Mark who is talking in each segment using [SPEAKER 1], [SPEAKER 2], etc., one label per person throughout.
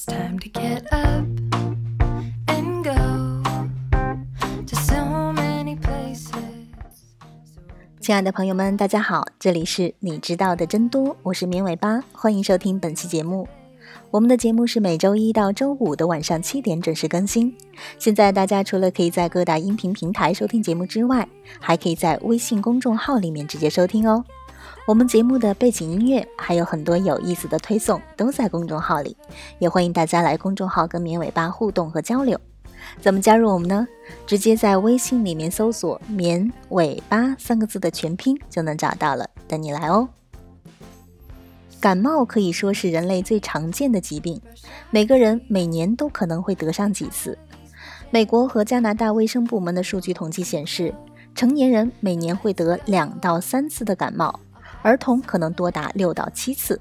[SPEAKER 1] It's time to get up and go to so many places.
[SPEAKER 2] 亲爱的朋友们，大家好，这里是你知道的真多，我是绵尾巴，欢迎收听本期节目。我们的节目是每周一到周五的晚上七点准时更新。现在大家除了可以在各大音频平台收听节目之外，还可以在微信公众号里面直接收听哦。我们节目的背景音乐还有很多有意思的推送都在公众号里，也欢迎大家来公众号跟绵尾巴互动和交流。怎么加入我们呢？直接在微信里面搜索“绵尾巴”三个字的全拼就能找到了，等你来哦。感冒可以说是人类最常见的疾病，每个人每年都可能会得上几次。美国和加拿大卫生部门的数据统计显示，成年人每年会得两到三次的感冒，儿童可能多达六到七次。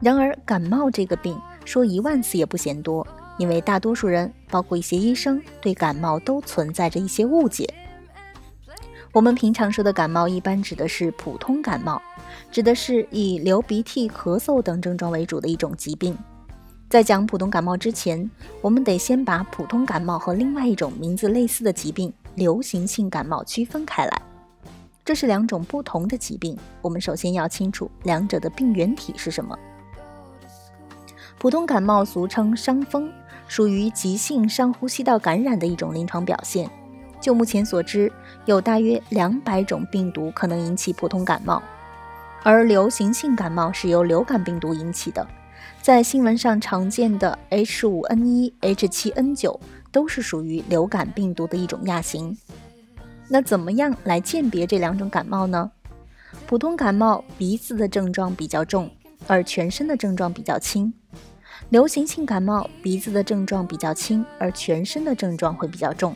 [SPEAKER 2] 然而，感冒这个病说一万次也不嫌多，因为大多数人，包括一些医生，对感冒都存在着一些误解。我们平常说的感冒，一般指的是普通感冒，指的是以流鼻涕、咳嗽等症状为主的一种疾病。在讲普通感冒之前，我们得先把普通感冒和另外一种名字类似的疾病——流行性感冒区分开来。这是两种不同的疾病，我们首先要清楚两者的病原体是什么。普通感冒俗称伤风，属于急性上呼吸道感染的一种临床表现。就目前所知，有大约两百种病毒可能引起普通感冒，而流行性感冒是由流感病毒引起的。在新闻上常见的 H5N1、H7N9 都是属于流感病毒的一种亚型。那怎么样来鉴别这两种感冒呢？普通感冒鼻子的症状比较重，而全身的症状比较轻；流行性感冒鼻子的症状比较轻，而全身的症状会比较重。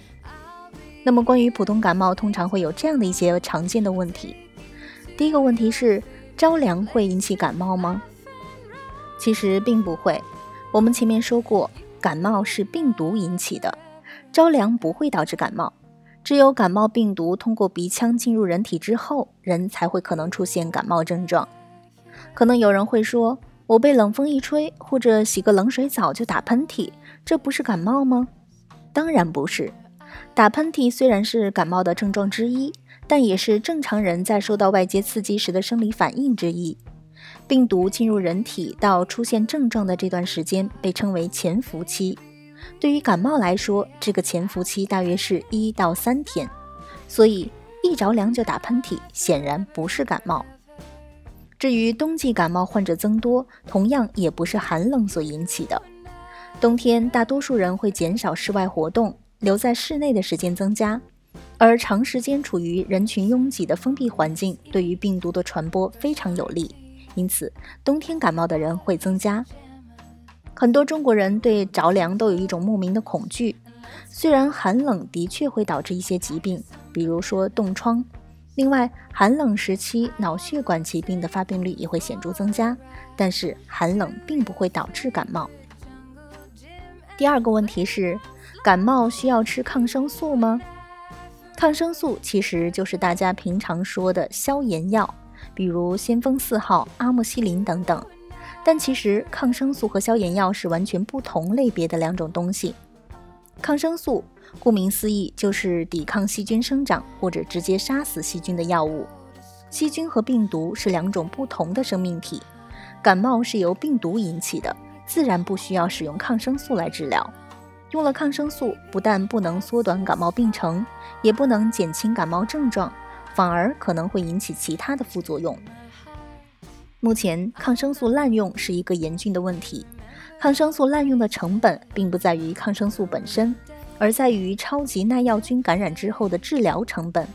[SPEAKER 2] 那么，关于普通感冒，通常会有这样的一些常见的问题。第一个问题是，着凉会引起感冒吗？其实并不会。我们前面说过，感冒是病毒引起的，着凉不会导致感冒。只有感冒病毒通过鼻腔进入人体之后，人才会可能出现感冒症状。可能有人会说，我被冷风一吹，或者洗个冷水澡就打喷嚏，这不是感冒吗？当然不是。打喷嚏虽然是感冒的症状之一，但也是正常人在受到外界刺激时的生理反应之一。病毒进入人体到出现症状的这段时间被称为潜伏期。对于感冒来说，这个潜伏期大约是一到三天。所以一着凉就打喷嚏，显然不是感冒。至于冬季感冒患者增多，同样也不是寒冷所引起的。冬天大多数人会减少室外活动。留在室内的时间增加，而长时间处于人群拥挤的封闭环境，对于病毒的传播非常有利。因此，冬天感冒的人会增加。很多中国人对着凉都有一种莫名的恐惧。虽然寒冷的确会导致一些疾病，比如说冻疮。另外，寒冷时期脑血管疾病的发病率也会显著增加。但是，寒冷并不会导致感冒。第二个问题是。感冒需要吃抗生素吗？抗生素其实就是大家平常说的消炎药，比如先锋四号、阿莫西林等等。但其实抗生素和消炎药是完全不同类别的两种东西。抗生素顾名思义就是抵抗细菌生长或者直接杀死细菌的药物。细菌和病毒是两种不同的生命体，感冒是由病毒引起的，自然不需要使用抗生素来治疗。用了抗生素，不但不能缩短感冒病程，也不能减轻感冒症状，反而可能会引起其他的副作用。目前，抗生素滥用是一个严峻的问题。抗生素滥用的成本并不在于抗生素本身，而在于超级耐药菌感染之后的治疗成本。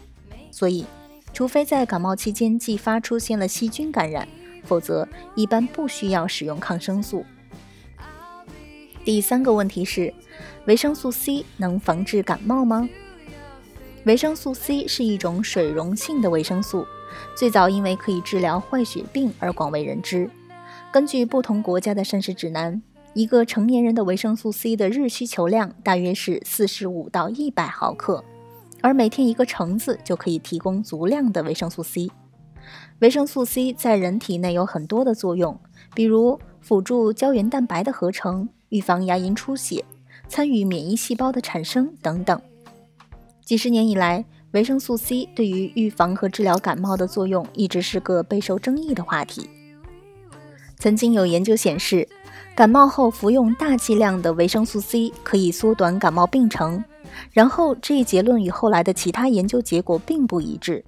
[SPEAKER 2] 所以，除非在感冒期间继发出现了细菌感染，否则一般不需要使用抗生素。第三个问题是，维生素 C 能防治感冒吗？维生素 C 是一种水溶性的维生素，最早因为可以治疗坏血病而广为人知。根据不同国家的膳食指南，一个成年人的维生素 C 的日需求量大约是四十五到一百毫克，而每天一个橙子就可以提供足量的维生素 C。维生素 C 在人体内有很多的作用，比如辅助胶原蛋白的合成。预防牙龈出血、参与免疫细胞的产生等等。几十年以来，维生素 C 对于预防和治疗感冒的作用一直是个备受争议的话题。曾经有研究显示，感冒后服用大剂量的维生素 C 可以缩短感冒病程。然后，这一结论与后来的其他研究结果并不一致。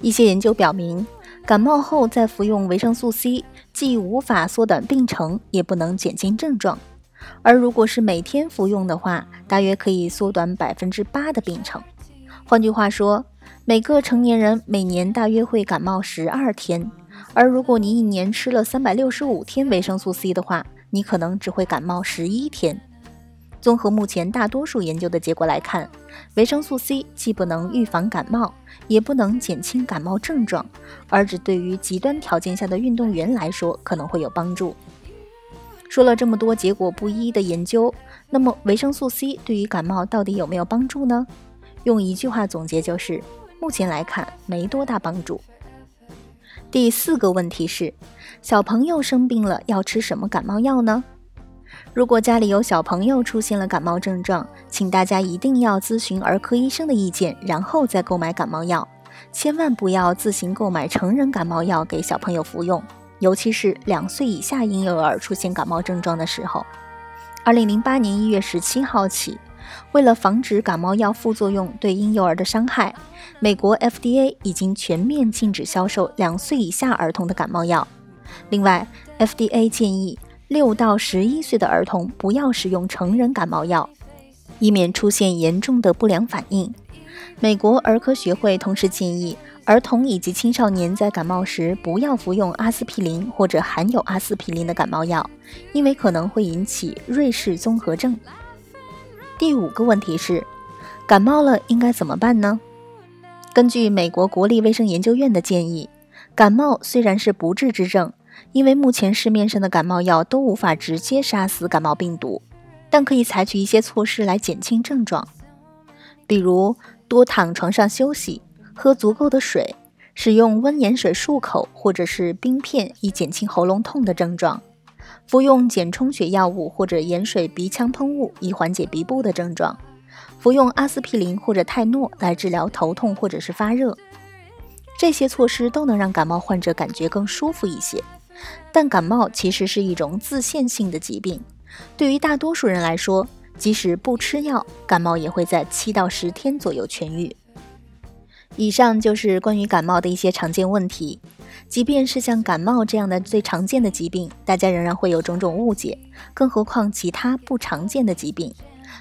[SPEAKER 2] 一些研究表明，感冒后再服用维生素 C，既无法缩短病程，也不能减轻症状。而如果是每天服用的话，大约可以缩短百分之八的病程。换句话说，每个成年人每年大约会感冒十二天。而如果你一年吃了三百六十五天维生素 C 的话，你可能只会感冒十一天。综合目前大多数研究的结果来看，维生素 C 既不能预防感冒，也不能减轻感冒症状，而只对于极端条件下的运动员来说可能会有帮助。说了这么多结果不一的研究，那么维生素 C 对于感冒到底有没有帮助呢？用一句话总结就是：目前来看没多大帮助。第四个问题是，小朋友生病了要吃什么感冒药呢？如果家里有小朋友出现了感冒症状，请大家一定要咨询儿科医生的意见，然后再购买感冒药。千万不要自行购买成人感冒药给小朋友服用，尤其是两岁以下婴幼儿出现感冒症状的时候。二零零八年一月十七号起，为了防止感冒药副作用对婴幼儿的伤害，美国 FDA 已经全面禁止销售两岁以下儿童的感冒药。另外，FDA 建议。六到十一岁的儿童不要使用成人感冒药，以免出现严重的不良反应。美国儿科学会同时建议儿童以及青少年在感冒时不要服用阿司匹林或者含有阿司匹林的感冒药，因为可能会引起瑞士综合症。第五个问题是，感冒了应该怎么办呢？根据美国国立卫生研究院的建议，感冒虽然是不治之症。因为目前市面上的感冒药都无法直接杀死感冒病毒，但可以采取一些措施来减轻症状，比如多躺床上休息、喝足够的水、使用温盐水漱口或者是冰片以减轻喉咙痛的症状、服用减充血药物或者盐水鼻腔喷雾以缓解鼻部的症状、服用阿司匹林或者泰诺来治疗头痛或者是发热。这些措施都能让感冒患者感觉更舒服一些。但感冒其实是一种自限性的疾病，对于大多数人来说，即使不吃药，感冒也会在七到十天左右痊愈。以上就是关于感冒的一些常见问题。即便是像感冒这样的最常见的疾病，大家仍然会有种种误解，更何况其他不常见的疾病。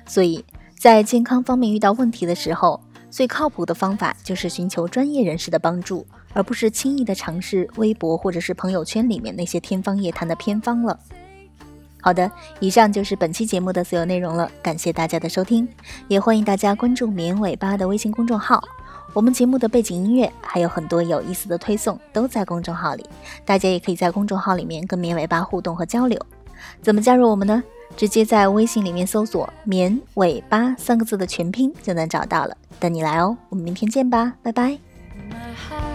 [SPEAKER 2] 所以在健康方面遇到问题的时候，最靠谱的方法就是寻求专业人士的帮助。而不是轻易的尝试微博或者是朋友圈里面那些天方夜谭的偏方了。好的，以上就是本期节目的所有内容了，感谢大家的收听，也欢迎大家关注“绵尾巴”的微信公众号。我们节目的背景音乐还有很多有意思的推送都在公众号里，大家也可以在公众号里面跟绵尾巴互动和交流。怎么加入我们呢？直接在微信里面搜索“绵尾巴”三个字的全拼就能找到了，等你来哦。我们明天见吧，拜拜。